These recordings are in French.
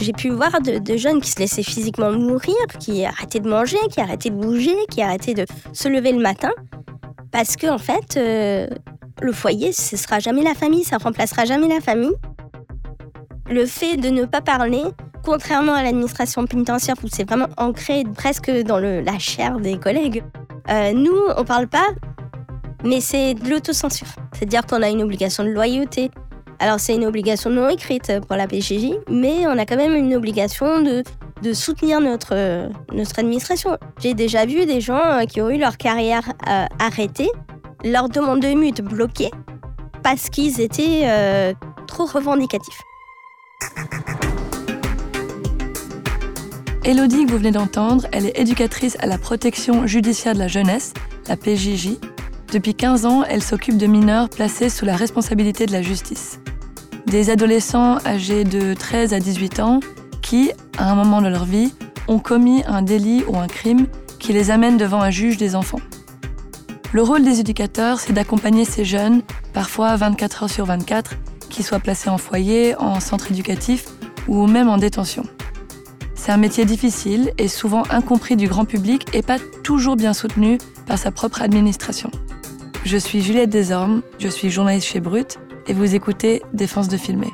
J'ai pu voir de, jeunes qui se laissaient physiquement mourir, qui arrêtaient de manger, qui arrêtaient de bouger, qui arrêtaient de se lever le matin. Parce que, en fait, euh, le foyer, ce sera jamais la famille, ça remplacera jamais la famille. Le fait de ne pas parler, contrairement à l'administration pénitentiaire où c'est vraiment ancré presque dans la chair des collègues, euh, nous, on parle pas, mais c'est de l'autocensure. C'est-à-dire qu'on a une obligation de loyauté, alors c'est une obligation non écrite pour la PJJ, mais on a quand même une obligation de, soutenir notre, notre administration. J'ai déjà vu des gens euh, qui ont eu leur carrière euh, arrêtée, leur demande de mute bloquée, parce qu'ils étaient euh, trop revendicatifs. Elodie, que vous venez d'entendre, elle est éducatrice à la protection judiciaire de la jeunesse, la PJJ. Depuis 15 ans, elle s'occupe de mineurs placés sous la responsabilité de la justice des adolescents âgés de 13 à 18 ans qui, à un moment de leur vie, ont commis un délit ou un crime qui les amène devant un juge des enfants. Le rôle des éducateurs, c'est d'accompagner ces jeunes, parfois 24 heures sur 24, qui soient placés en foyer, en centre éducatif ou même en détention. C'est un métier difficile et souvent incompris du grand public et pas toujours bien soutenu par sa propre administration. Je suis Juliette Desormes, je suis journaliste chez Brut et vous écoutez Défense de filmer.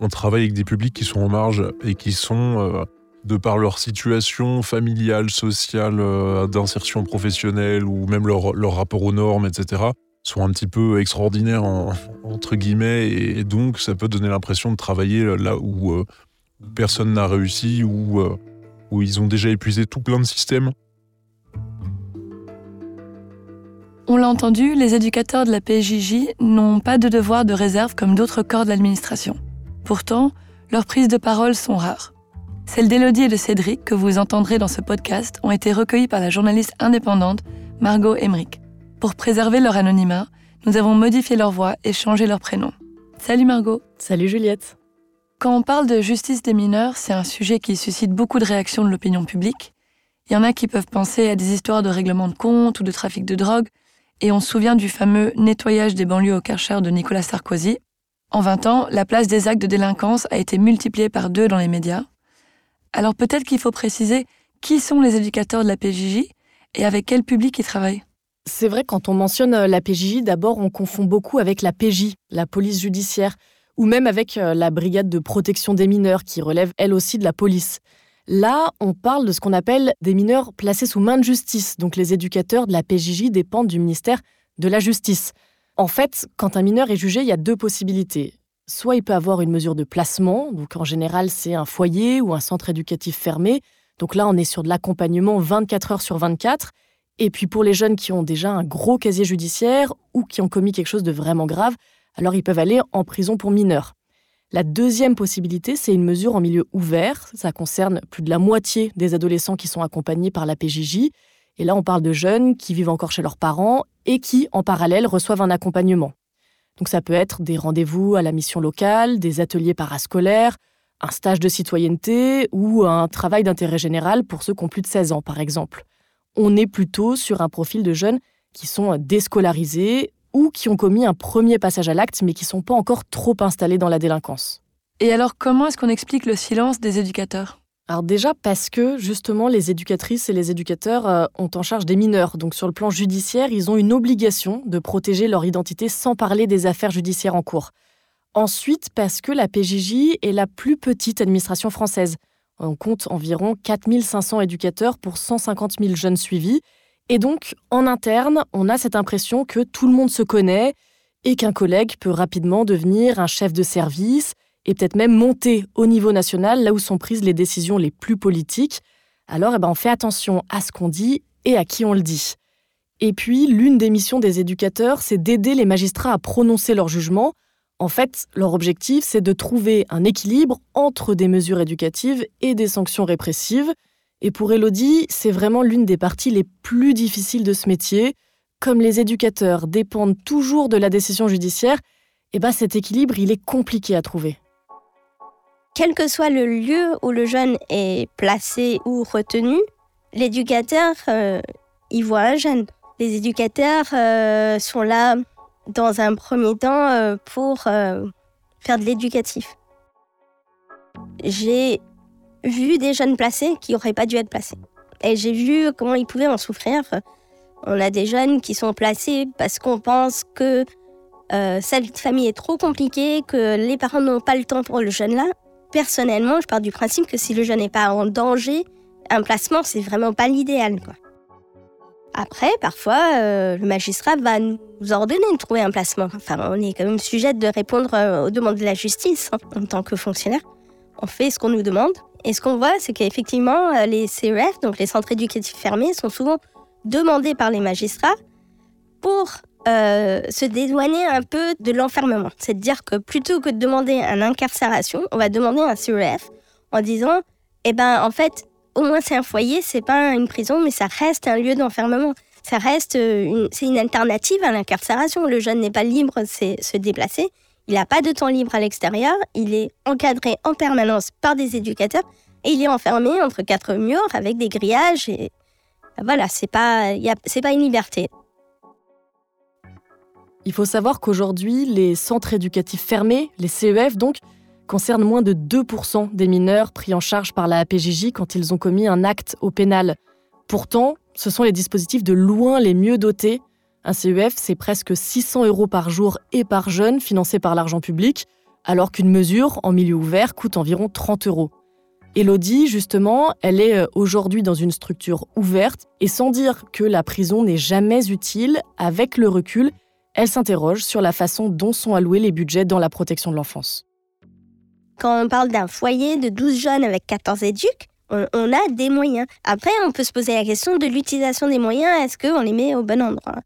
On travaille avec des publics qui sont en marge et qui sont, euh, de par leur situation familiale, sociale, euh, d'insertion professionnelle ou même leur, rapport aux normes, etc., sont un petit peu extraordinaires entre guillemets et, donc ça peut donner l'impression de travailler là où euh, personne n'a réussi ou euh, où ils ont déjà épuisé tout plein de systèmes. On l'a entendu, les éducateurs de la PJJ n'ont pas de devoir de réserve comme d'autres corps de l'administration. Pourtant, leurs prises de parole sont rares. Celles d'Élodie et de Cédric, que vous entendrez dans ce podcast, ont été recueillies par la journaliste indépendante Margot Emmerich. Pour préserver leur anonymat, nous avons modifié leur voix et changé leur prénom. Salut Margot. Salut Juliette. Quand on parle de justice des mineurs, c'est un sujet qui suscite beaucoup de réactions de l'opinion publique. Il y en a qui peuvent penser à des histoires de règlement de compte ou de trafic de drogue, et on se souvient du fameux nettoyage des banlieues au Karcher de Nicolas Sarkozy. En 20 ans, la place des actes de délinquance a été multipliée par deux dans les médias. Alors peut-être qu'il faut préciser qui sont les éducateurs de la PJJ et avec quel public ils travaillent. C'est vrai, quand on mentionne la PJJ, d'abord on confond beaucoup avec la PJ, la police judiciaire ou même avec euh, la brigade de protection des mineurs qui relève elle aussi de la police. Là, on parle de ce qu'on appelle des mineurs placés sous main de justice, donc les éducateurs de la PJJ dépendent du ministère de la Justice. En fait, quand un mineur est jugé, il y a deux possibilités. Soit il peut avoir une mesure de placement, donc en général c'est un foyer ou un centre éducatif fermé, donc là on est sur de l'accompagnement 24 heures sur 24, et puis pour les jeunes qui ont déjà un gros casier judiciaire ou qui ont commis quelque chose de vraiment grave, alors ils peuvent aller en prison pour mineurs. La deuxième possibilité, c'est une mesure en milieu ouvert. Ça concerne plus de la moitié des adolescents qui sont accompagnés par la PJJ. Et là, on parle de jeunes qui vivent encore chez leurs parents et qui, en parallèle, reçoivent un accompagnement. Donc ça peut être des rendez-vous à la mission locale, des ateliers parascolaires, un stage de citoyenneté ou un travail d'intérêt général pour ceux qui ont plus de 16 ans, par exemple. On est plutôt sur un profil de jeunes qui sont déscolarisés ou qui ont commis un premier passage à l'acte mais qui ne sont pas encore trop installés dans la délinquance. Et alors comment est-ce qu'on explique le silence des éducateurs? Alors déjà parce que justement les éducatrices et les éducateurs euh, ont en charge des mineurs. Donc sur le plan judiciaire, ils ont une obligation de protéger leur identité sans parler des affaires judiciaires en cours. Ensuite parce que la PJJ est la plus petite administration française. On compte environ 4500 éducateurs pour 150 000 jeunes suivis et donc, en interne, on a cette impression que tout le monde se connaît et qu'un collègue peut rapidement devenir un chef de service et peut-être même monter au niveau national, là où sont prises les décisions les plus politiques. Alors, eh ben, on fait attention à ce qu'on dit et à qui on le dit. Et puis, l'une des missions des éducateurs, c'est d'aider les magistrats à prononcer leur jugement En fait, leur objectif, c'est de trouver un équilibre entre des mesures éducatives et des sanctions répressives. Et pour Elodie, c'est vraiment l'une des parties les plus difficiles de ce métier. Comme les éducateurs dépendent toujours de la décision judiciaire, eh ben cet équilibre, il est compliqué à trouver. Quel que soit le lieu où le jeune est placé ou retenu, l'éducateur, euh, il voit un jeune. Les éducateurs euh, sont là dans un premier temps euh, pour euh, faire de l'éducatif. J'ai vu des jeunes placés qui n'auraient pas dû être placés. Et j'ai vu comment ils pouvaient en souffrir. On a des jeunes qui sont placés parce qu'on pense que euh, sa vie de famille est trop compliquée, que les parents n'ont pas le temps pour le jeune là. Personnellement, je pars du principe que si le jeune n'est pas en danger, un placement, c'est vraiment pas l'idéal. Après, parfois, euh, le magistrat va nous ordonner de trouver un placement. Enfin, on est quand même sujet de répondre euh, aux demandes de la justice hein, en tant que fonctionnaire. On fait ce qu'on nous demande. Et ce qu'on voit, c'est qu'effectivement, euh, les CEF, donc les centres éducatifs fermés, sont souvent demandés par les magistrats pour se dédouaner un peu de l'enfermement. C'est-à-dire que plutôt que de demander une incarcération, on va demander un CEF en disant, eh ben, en fait, au moins c'est un foyer, c'est pas une prison, mais ça reste un lieu d'enfermement. Ça reste euh, une, c'est une alternative à l'incarcération. Le jeune n'est pas libre de se déplacer. Il n'a pas de temps libre à l'extérieur. Il est encadré en permanence par des éducateurs et il est enfermé entre quatre murs avec des grillages. Et voilà, c'est pas, pas une liberté. Il faut savoir qu'aujourd'hui, les centres éducatifs fermés, les CEF donc, concerne moins de 2% des mineurs pris en charge par la APJJ quand ils ont commis un acte au pénal. Pourtant, ce sont les dispositifs de loin les mieux dotés. Un CEF, c'est presque 600 euros par jour et par jeune financé par l'argent public, alors qu'une mesure en milieu ouvert coûte environ 30 euros. Elodie, justement, elle est euh, aujourd'hui dans une structure ouverte et sans dire que la prison n'est jamais utile, avec le recul, elle s'interroge sur la façon dont sont alloués les budgets dans la protection de l'enfance. Quand on parle d'un foyer de 12 jeunes avec 14 éduques, on, a des moyens. Après, on peut se poser la question de l'utilisation des moyens. Est-ce qu'on les met au bon endroit?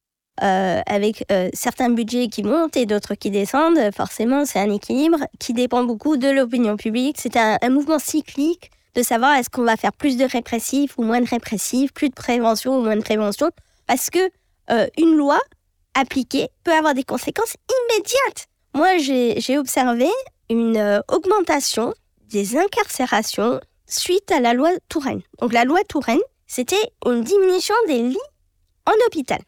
Euh, Avec euh, certains budgets qui montent et d'autres qui descendent, forcément, c'est un équilibre qui dépend beaucoup de l'opinion publique. C'est un, mouvement cyclique de savoir est-ce qu'on va faire plus de répressif ou moins de répressif, plus de prévention ou moins de prévention. Parce que euh, une loi appliquée peut avoir des conséquences immédiates. Moi, j'ai observé une augmentation des incarcérations suite à la loi Touraine. Donc la loi Touraine, c'était une diminution des lits en hôpital.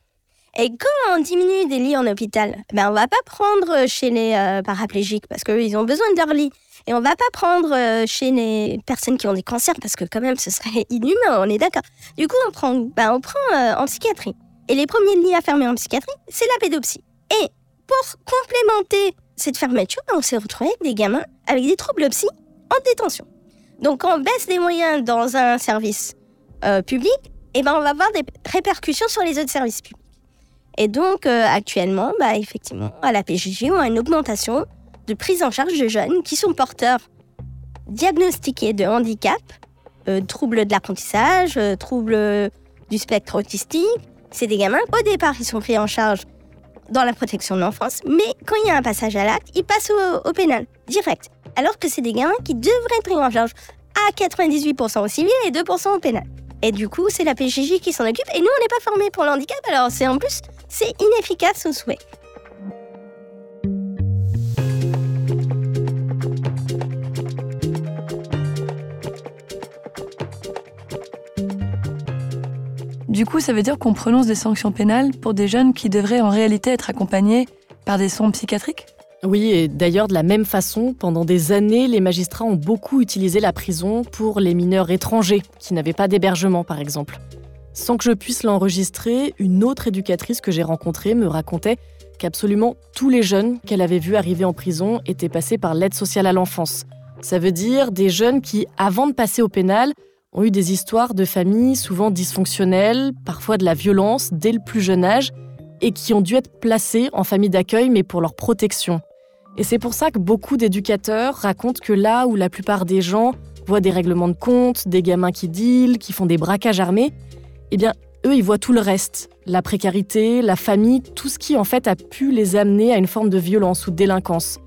Et quand on diminue des lits en hôpital, ben on va pas prendre chez les euh, paraplégiques parce qu'ils ont besoin de leur lit. Et on va pas prendre euh, chez les personnes qui ont des cancers parce que quand même ce serait inhumain, on est d'accord. Du coup, on prend, ben, on prend en psychiatrie. Et les premiers lits à fermer en psychiatrie, c'est la pédopsie. Et pour complémenter cette fermeture, on s'est retrouvé avec des gamins avec des troubles psy en détention. Donc quand on baisse des moyens dans un service euh, public, eh ben, on va avoir des répercussions sur les autres services publics. Et donc euh, actuellement, bah, effectivement, à la PJJ, on a une augmentation de prise en charge de jeunes qui sont porteurs diagnostiqués de handicap, euh, troubles de l'apprentissage, troubles du spectre autistique. C'est des gamins, au départ, ils sont pris en charge dans la protection de l'enfance, mais quand il y a un passage à l'acte, ils passent au, pénal, direct. Alors que c'est des gamins qui devraient être pris en charge à 98% au civil et 2% au pénal. Et du coup, c'est la PJJ qui s'en occupe, et nous, on n'est pas formés pour le handicap, alors c'est en plus, c'est inefficace au souhait. Du coup, ça veut dire qu'on prononce des sanctions pénales pour des jeunes qui devraient en réalité être accompagnés par des soins psychiatriques? Oui, et d'ailleurs, de la même façon, pendant des années, les magistrats ont beaucoup utilisé la prison pour les mineurs étrangers qui n'avaient pas d'hébergement, par exemple. Sans que je puisse l'enregistrer, une autre éducatrice que j'ai rencontrée me racontait qu'absolument tous les jeunes qu'elle avait vus arriver en prison étaient passés par l'aide sociale à l'enfance. Ça veut dire des jeunes qui, avant de passer au pénal, ont eu des histoires de familles souvent dysfonctionnelles, parfois de la violence dès le plus jeune âge, et qui ont dû être placés en famille d'accueil, mais pour leur protection. Et c'est pour ça que beaucoup d'éducateurs racontent que là où la plupart des gens voient des règlements de compte, des gamins qui dealent, qui font des braquages armés, eh bien, eux, ils voient tout le reste. La précarité, la famille, tout ce qui en fait a pu les amener à une forme de violence ou de délinquance.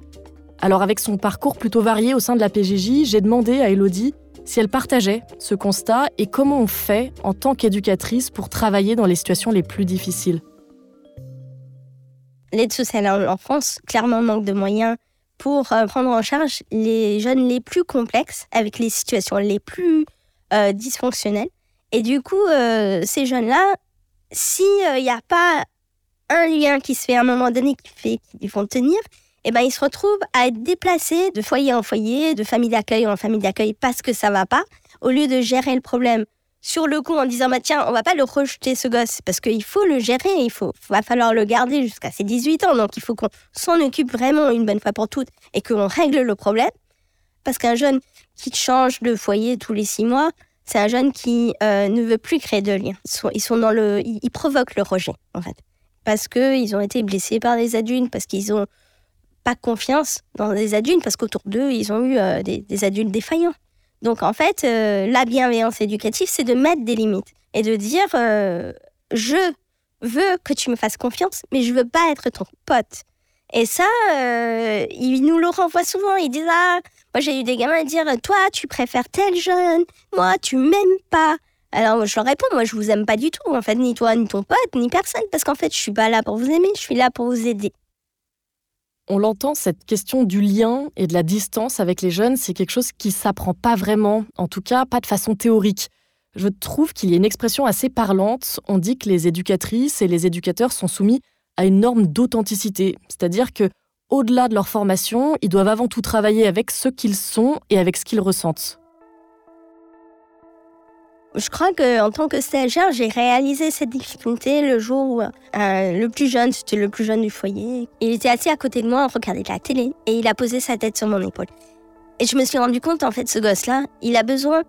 Alors avec son parcours plutôt varié au sein de la PJJ, j'ai demandé à Elodie si elle partageait ce constat et comment on fait en tant qu'éducatrice pour travailler dans les situations les plus difficiles. L'aide sociale à l'enfance, clairement manque de moyens pour euh, prendre en charge les jeunes les plus complexes, avec les situations les plus euh, dysfonctionnelles. Et du coup, euh, ces jeunes-là, s'il n'y a pas un lien qui se fait à un moment donné qui fait qu'ils vont tenir, eh ben, ils se retrouvent à être déplacés de foyer en foyer, de famille d'accueil en famille d'accueil parce que ça va pas, au lieu de gérer le problème sur le coup en disant bah tiens on va pas le rejeter ce gosse parce qu'il faut le gérer il faut va falloir le garder jusqu'à ses 18 ans donc il faut qu'on s'en occupe vraiment une bonne fois pour toutes et qu'on règle le problème. Parce qu'un jeune qui change de foyer tous les six mois c'est un jeune qui euh, ne veut plus créer de lien ils sont, dans le ils, provoquent le rejet en fait parce que ils ont été blessés par des adultes parce qu'ils ont pas confiance dans des adultes parce qu'autour d'eux ils ont eu euh, des adultes défaillants donc en fait, euh, la bienveillance éducative, c'est de mettre des limites et de dire je veux que tu me fasses confiance, mais je veux pas être ton pote. Et ça, euh, il nous le renvoie souvent. Il dit ah, moi j'ai eu des gamins dire toi tu préfères tel jeune, moi tu m'aimes pas. Alors je leur réponds moi je vous aime pas du tout en fait ni toi ni ton pote ni personne parce qu'en fait je suis pas là pour vous aimer, je suis là pour vous aider on l'entend, cette question du lien et de la distance avec les jeunes, c'est quelque chose qui s'apprend pas vraiment, en tout cas pas de façon théorique. Je trouve qu'il y a une expression assez parlante. On dit que les éducatrices et les éducateurs sont soumis à une norme d'authenticité, c'est-à-dire que au-delà de leur formation, ils doivent avant tout travailler avec ce qu'ils sont et avec ce qu'ils ressentent. Je crois qu'en tant que stagiaire, j'ai réalisé cette difficulté le jour où euh, le plus jeune, c'était le plus jeune du foyer, il était assis à côté de moi en regardant la télé et il a posé sa tête sur mon épaule. Et je me suis rendu compte, en fait, ce gosse-là, il a besoin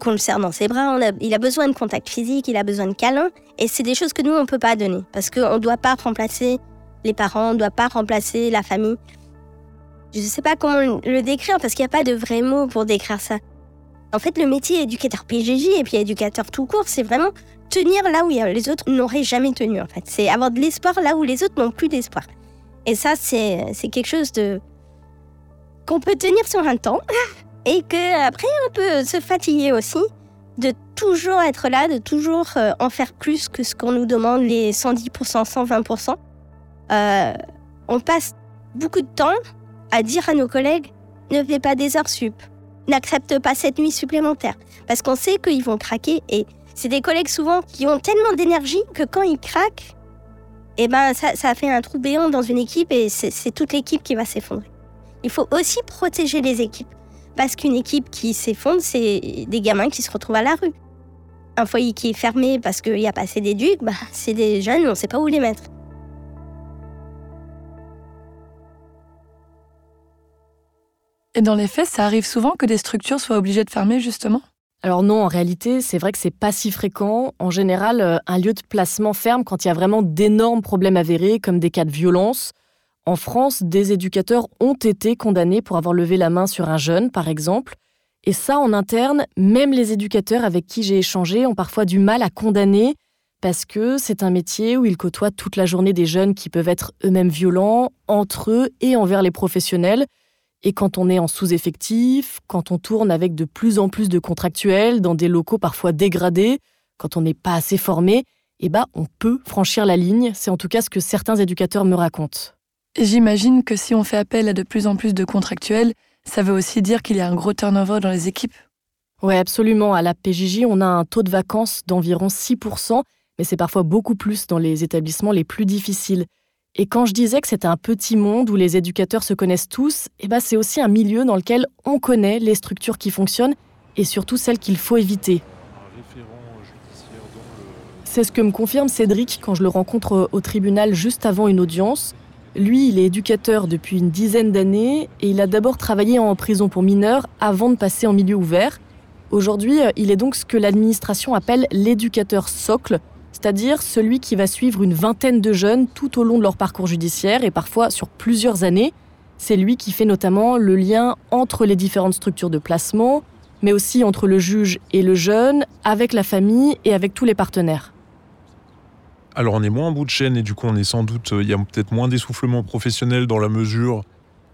qu'on le serre dans ses bras, il a besoin de contact physique, il a besoin de câlin, et c'est des choses que nous, on ne peut pas donner, parce qu'on ne doit pas remplacer les parents, on ne doit pas remplacer la famille. Je ne sais pas comment le décrire, parce qu'il n'y a pas de vrai mot pour décrire ça. En fait, le métier éducateur PGJ et puis éducateur tout court, c'est vraiment tenir là où les autres n'auraient jamais tenu. En fait, c'est avoir de l'espoir là où les autres n'ont plus d'espoir. Et ça, c'est quelque chose de qu'on peut tenir sur un temps et que après on peut se fatiguer aussi de toujours être là, de toujours euh, en faire plus que ce qu'on nous demande, les 110%, 120%. Euh, on passe beaucoup de temps à dire à nos collègues ne fais pas des heures sup, n'acceptent pas cette nuit supplémentaire parce qu'on sait qu'ils vont craquer et c'est des collègues souvent qui ont tellement d'énergie que quand ils craquent, eh ben ça, ça fait un trou béant dans une équipe et c'est toute l'équipe qui va s'effondrer. Il faut aussi protéger les équipes parce qu'une équipe qui s'effondre, c'est des gamins qui se retrouvent à la rue. Un foyer qui est fermé parce qu'il n'y a pas assez d'éducs, bah, c'est des jeunes, on ne sait pas où les mettre. Et dans les faits, ça arrive souvent que des structures soient obligées de fermer, justement? Alors non, en réalité, c'est vrai que c'est pas si fréquent. En général, euh, un lieu de placement ferme quand il y a vraiment d'énormes problèmes avérés, comme des cas de violence. En France, des éducateurs ont été condamnés pour avoir levé la main sur un jeune, par exemple. Et ça, en interne, même les éducateurs avec qui j'ai échangé ont parfois du mal à condamner parce que c'est un métier où ils côtoient toute la journée des jeunes qui peuvent être eux-mêmes violents entre eux et envers les professionnels. Et quand on est en sous-effectif, quand on tourne avec de plus en plus de contractuels dans des locaux parfois dégradés, quand on n'est pas assez formé, eh ben, on peut franchir la ligne. C'est en tout cas ce que certains éducateurs me racontent. J'imagine que si on fait appel à de plus en plus de contractuels, ça veut aussi dire qu'il y a un gros turnover dans les équipes. Oui, absolument. À la PJJ, on a un taux de vacances d'environ 6%, mais c'est parfois beaucoup plus dans les établissements les plus difficiles. Et quand je disais que c'était un petit monde où les éducateurs se connaissent tous, eh ben c'est aussi un milieu dans lequel on connaît les structures qui fonctionnent et surtout celles qu'il faut éviter. C'est ce que me confirme Cédric quand je le rencontre au tribunal juste avant une audience. Lui, il est éducateur depuis une dizaine d'années et il a d'abord travaillé en prison pour mineurs avant de passer en milieu ouvert. Aujourd'hui, il est donc ce que l'administration appelle l'éducateur socle, c'est-à-dire celui qui va suivre une vingtaine de jeunes tout au long de leur parcours judiciaire et parfois sur plusieurs années. C'est lui qui fait notamment le lien entre les différentes structures de placement, mais aussi entre le juge et le jeune, avec la famille et avec tous les partenaires. Alors on est moins en bout de chaîne et du coup on est sans doute, il y a peut-être moins d'essoufflement professionnel dans la mesure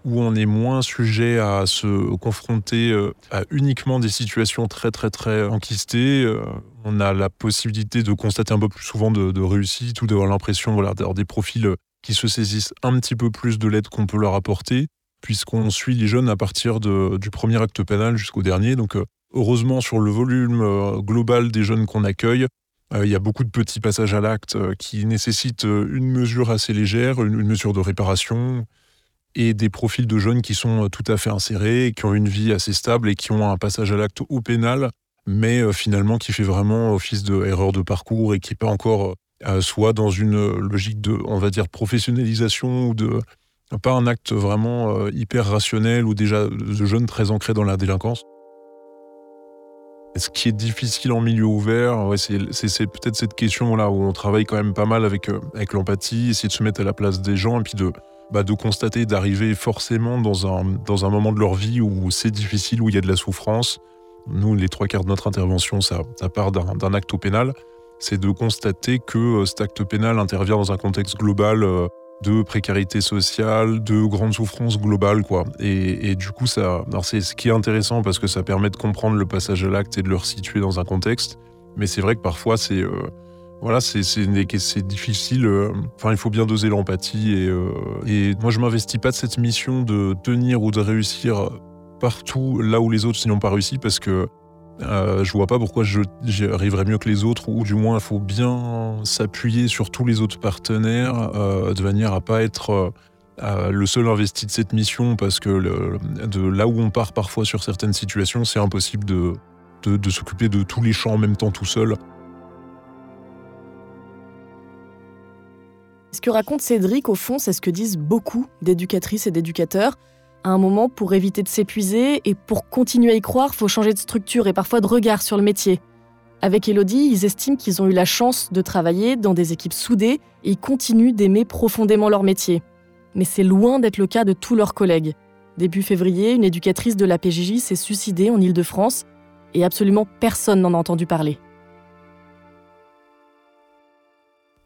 où on est moins sujet à se confronter euh, à uniquement des situations très très très enquistées. Euh, on a la possibilité de constater un peu plus souvent de, réussite ou d'avoir l'impression d'avoir des profils qui se saisissent un petit peu plus de l'aide qu'on peut leur apporter, puisqu'on suit les jeunes à partir du premier acte pénal jusqu'au dernier. Donc euh, heureusement sur le volume global des jeunes qu'on accueille, il y a beaucoup de petits passages à l'acte qui nécessitent une mesure assez légère, une mesure de réparation, et des profils de jeunes qui sont euh, tout à fait insérés, qui ont une vie assez stable et qui ont un passage à l'acte au pénal, mais euh, finalement qui fait vraiment office de de parcours et qui n'est pas encore euh, soit dans une logique de, on va dire, professionnalisation ou de pas un acte vraiment hyper rationnel ou déjà de jeunes très ancrés dans la délinquance. Ce qui est difficile en milieu ouvert, c'est peut-être cette question-là où on travaille quand même pas mal avec, avec l'empathie, essayer de se mettre à la place des gens et puis de, bah, de constater, d'arriver forcément dans un, dans un moment de leur vie où c'est difficile, où il y a de la souffrance. Nous, les trois quarts de notre intervention, ça, part d'un acte pénal. C'est de constater que euh, cet acte pénal intervient dans un contexte global euh, de précarité sociale, de grande souffrance globale, quoi. Et, du coup, ça, c'est ce qui est intéressant parce que ça permet de comprendre le passage à l'acte et de le resituer dans un contexte. Mais c'est vrai que parfois, c'est euh, voilà, c'est difficile. Enfin, il faut bien doser l'empathie. Et, et, moi, je m'investis pas de cette mission de tenir ou de réussir partout là où les autres n'y ont pas réussi parce que euh, je vois pas pourquoi j'arriverais mieux que les autres, ou du moins il faut bien s'appuyer sur tous les autres partenaires de manière à pas être le seul investi de cette mission, parce que de là où on part parfois sur certaines situations, c'est impossible de, de s'occuper de tous les champs en même temps tout seul. Ce que raconte Cédric, au fond, c'est ce que disent beaucoup d'éducatrices et d'éducateurs. À un moment, pour éviter de s'épuiser et pour continuer à y croire, faut changer de structure et parfois de regard sur le métier. Avec Elodie, ils estiment qu'ils ont eu la chance de travailler dans des équipes soudées et ils continuent d'aimer profondément leur métier. Mais c'est loin d'être le cas de tous leurs collègues. Début février, une éducatrice de la PJJ s'est suicidée en Ile-de-France et absolument personne n'en a entendu parler.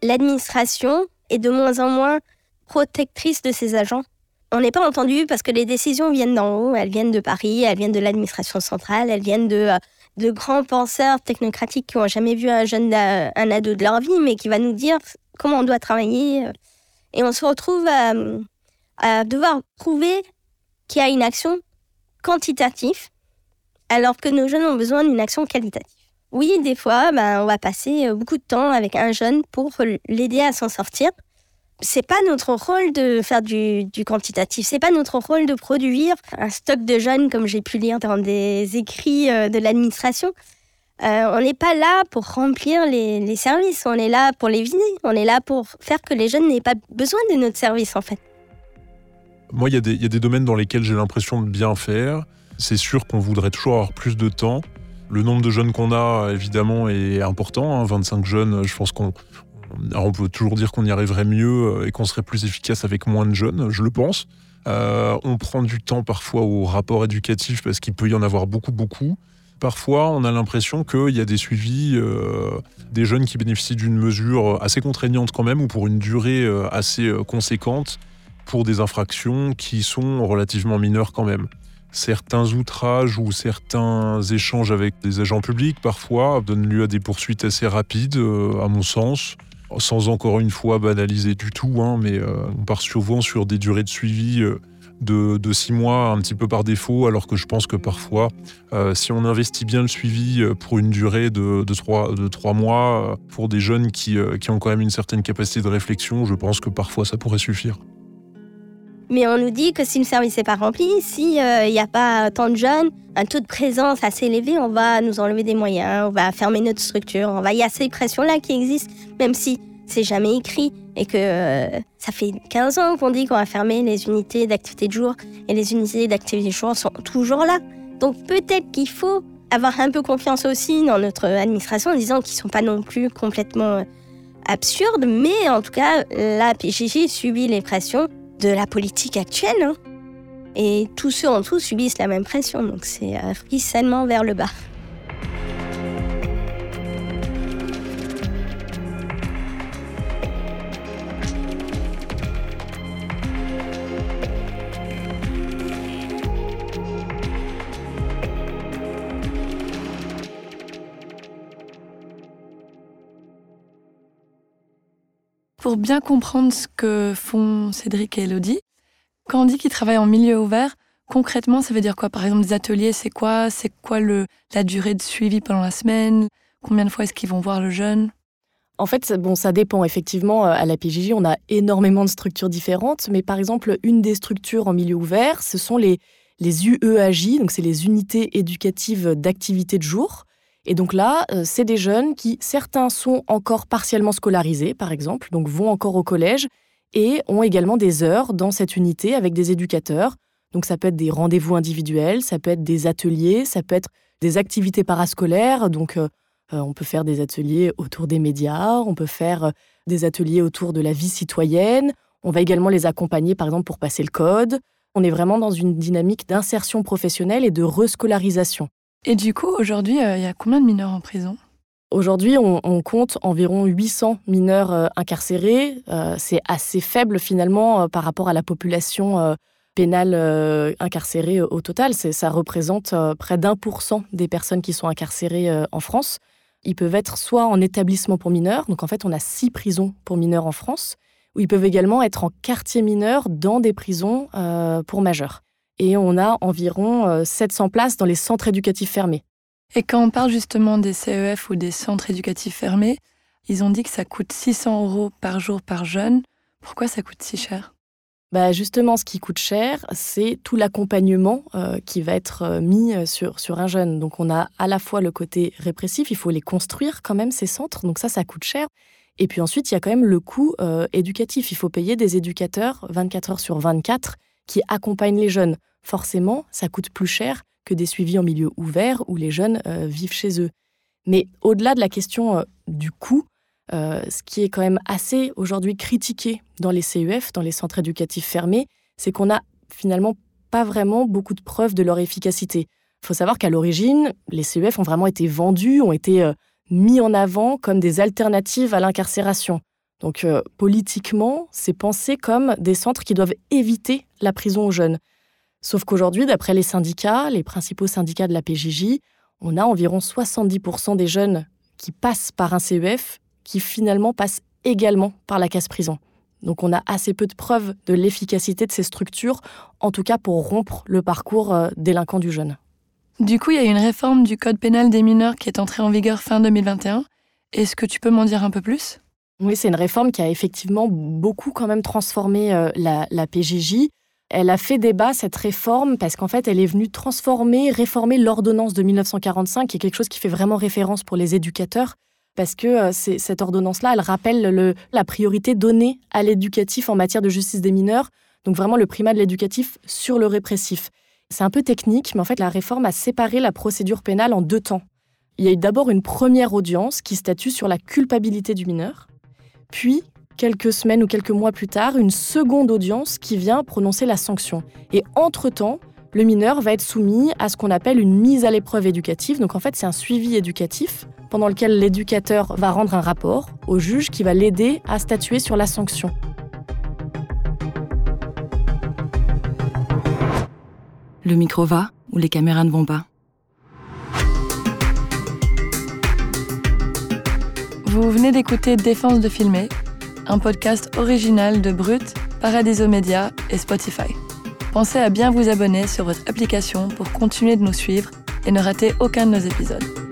L'administration est de moins en moins protectrice de ses agents. On n'est pas entendu parce que les décisions viennent d'en haut, elles viennent de Paris, elles viennent de l'administration centrale, elles viennent de, euh, de grands penseurs technocratiques qui n'ont jamais vu un jeune un ado de leur vie, mais qui va nous dire comment on doit travailler. Et on se retrouve à, à devoir prouver qu'il y a une action quantitative, alors que nos jeunes ont besoin d'une action qualitative. Oui, des fois, ben, on va passer euh, beaucoup de temps avec un jeune pour l'aider à s'en sortir. C'est pas notre rôle de faire du, du quantitatif, c'est pas notre rôle de produire un stock de jeunes comme j'ai pu lire dans des écrits euh, de l'administration. Euh, on n'est pas là pour remplir les, services, on est là pour les vider, on est là pour faire que les jeunes n'aient pas besoin de notre service en fait. Moi, il y, a des domaines dans lesquels j'ai l'impression de bien faire. C'est sûr qu'on voudrait toujours avoir plus de temps. Le nombre de jeunes qu'on a, évidemment, est important. 25 hein. jeunes, je pense qu'on on peut toujours dire qu'on y arriverait mieux euh, et qu'on serait plus efficace avec moins de jeunes, je le pense. Euh, on prend du temps parfois au rapport éducatif parce qu'il peut y en avoir beaucoup, beaucoup. Parfois, on a l'impression qu'il y a des suivis euh, des jeunes qui bénéficient d'une mesure assez contraignante quand même ou pour une durée assez conséquente pour des infractions qui sont relativement mineures quand même certains outrages ou certains échanges avec des agents publics parfois donnent lieu à des poursuites assez rapides, à mon sens, sans encore une fois banaliser du tout, hein, mais euh, on part souvent sur des durées de suivi euh, de, six mois un petit peu par défaut, alors que je pense que parfois, si on investit bien le suivi pour une durée de, trois, mois, pour des jeunes qui ont quand même une certaine capacité de réflexion, je pense que parfois ça pourrait suffire. Mais on nous dit que si le service n'est pas rempli, s'il n'y euh, a pas tant de jeunes, un taux de présence assez élevé, on va nous enlever des moyens, on va fermer notre structure, on va... il y a ces pressions-là qui existent, même si c'est jamais écrit et que euh, ça fait 15 ans qu'on dit qu'on va fermer les unités d'activité de jour et les unités d'activité de jour sont toujours là. Donc peut-être qu'il faut avoir un peu confiance aussi dans notre administration en disant qu'ils ne sont pas non plus complètement euh, absurdes, mais en tout cas, la PJJ subit les pressions de la politique actuelle. Hein. Et tous ceux en dessous subissent la même pression, donc c'est un ruissellement vers le bas. Pour bien comprendre ce que font Cédric et Elodie, quand on dit qu'ils travaillent en milieu ouvert, concrètement, ça veut dire quoi? Par exemple, des ateliers, c'est quoi? C'est quoi la durée de suivi pendant la semaine? Combien de fois est-ce qu'ils vont voir le jeune? En fait, bon, ça dépend. Effectivement, à la PJJ, on a énormément de structures différentes. Mais par exemple, une des structures en milieu ouvert, ce sont les, les UEAJ, donc c'est les unités éducatives d'activité de jour. Et donc là, euh, c'est des jeunes qui, certains sont encore partiellement scolarisés, par exemple, donc vont encore au collège, et ont également des heures dans cette unité avec des éducateurs. Donc ça peut être des rendez-vous individuels, ça peut être des ateliers, ça peut être des activités parascolaires. Donc euh, euh, on peut faire des ateliers autour des médias, on peut faire des ateliers autour de la vie citoyenne. On va également les accompagner par exemple pour passer le code. On est vraiment dans une dynamique d'insertion professionnelle et de rescolarisation. Et du coup, aujourd'hui, il y a combien de mineurs en prison? Aujourd'hui, on, compte environ 800 mineurs euh, incarcérés. Euh, c'est assez faible finalement euh, par rapport à la population pénale incarcérée au total. Ça représente près d'un pour cent des personnes qui sont incarcérées en France. Ils peuvent être soit en établissement pour mineurs, donc en fait on a six prisons pour mineurs en France, ou ils peuvent également être en quartier mineur dans des prisons pour majeurs. Et on a environ 700 places dans les centres éducatifs fermés. Et quand on parle justement des CEF ou des centres éducatifs fermés, ils ont dit que ça coûte 600 euros par jour par jeune. Pourquoi ça coûte si cher? Bah justement, ce qui coûte cher, c'est tout l'accompagnement euh, qui va être euh, mis euh, sur, sur un jeune. Donc on a à la fois le côté répressif, il faut les construire quand même, ces centres, donc ça, ça coûte cher. Et puis ensuite, il y a quand même le coût éducatif. Il faut payer des éducateurs 24 heures sur 24 qui accompagnent les jeunes. Forcément, ça coûte plus cher que des suivis en milieu ouvert où les jeunes euh, vivent chez eux. Mais au-delà de la question euh, du coût, euh, ce qui est quand même assez aujourd'hui critiqué dans les CEF, dans les centres éducatifs fermés, c'est qu'on n'a finalement pas vraiment beaucoup de preuves de leur efficacité. Il faut savoir qu'à l'origine, les CEF ont vraiment été vendus, ont été mis en avant comme des alternatives à l'incarcération. Donc politiquement, c'est pensé comme des centres qui doivent éviter la prison aux jeunes. Sauf qu'aujourd'hui, d'après les syndicats, les principaux syndicats de la PJJ, on a environ 70% des jeunes qui passent par un CEF qui finalement passent également par la casse prison. Donc on a assez peu de preuves de l'efficacité de ces structures, en tout cas pour rompre le parcours euh, délinquant du jeune. Du coup, il y a une réforme du Code pénal des mineurs qui est entrée en vigueur fin 2021. Est-ce que tu peux m'en dire un peu plus? Oui, c'est une réforme qui a effectivement beaucoup quand même transformé euh, la, la. Elle a fait débat, cette réforme, parce qu'en fait, elle est venue transformer, réformer l'ordonnance de 1945, qui est quelque chose qui fait vraiment référence pour les éducateurs, parce que euh, cette ordonnance-là, elle rappelle la priorité donnée à l'éducatif en matière de justice des mineurs, donc vraiment le primat de l'éducatif sur le répressif. C'est un peu technique, mais en fait, la réforme a séparé la procédure pénale en deux temps. Il y a eu d'abord une première audience qui statue sur la culpabilité du mineur, puis quelques semaines ou quelques mois plus tard, une seconde audience qui vient prononcer la sanction. Et entre-temps, le mineur va être soumis à ce qu'on appelle une mise à l'épreuve éducative. Donc en fait, c'est un suivi éducatif pendant lequel l'éducateur va rendre un rapport au juge qui va l'aider à statuer sur la sanction. Le micro va ou les caméras ne vont pas? Vous venez d'écouter Défense de filmer, un podcast original de Brut, Paradiso Media et Spotify. Pensez à bien vous abonner sur votre application pour continuer de nous suivre et ne rater aucun de nos épisodes.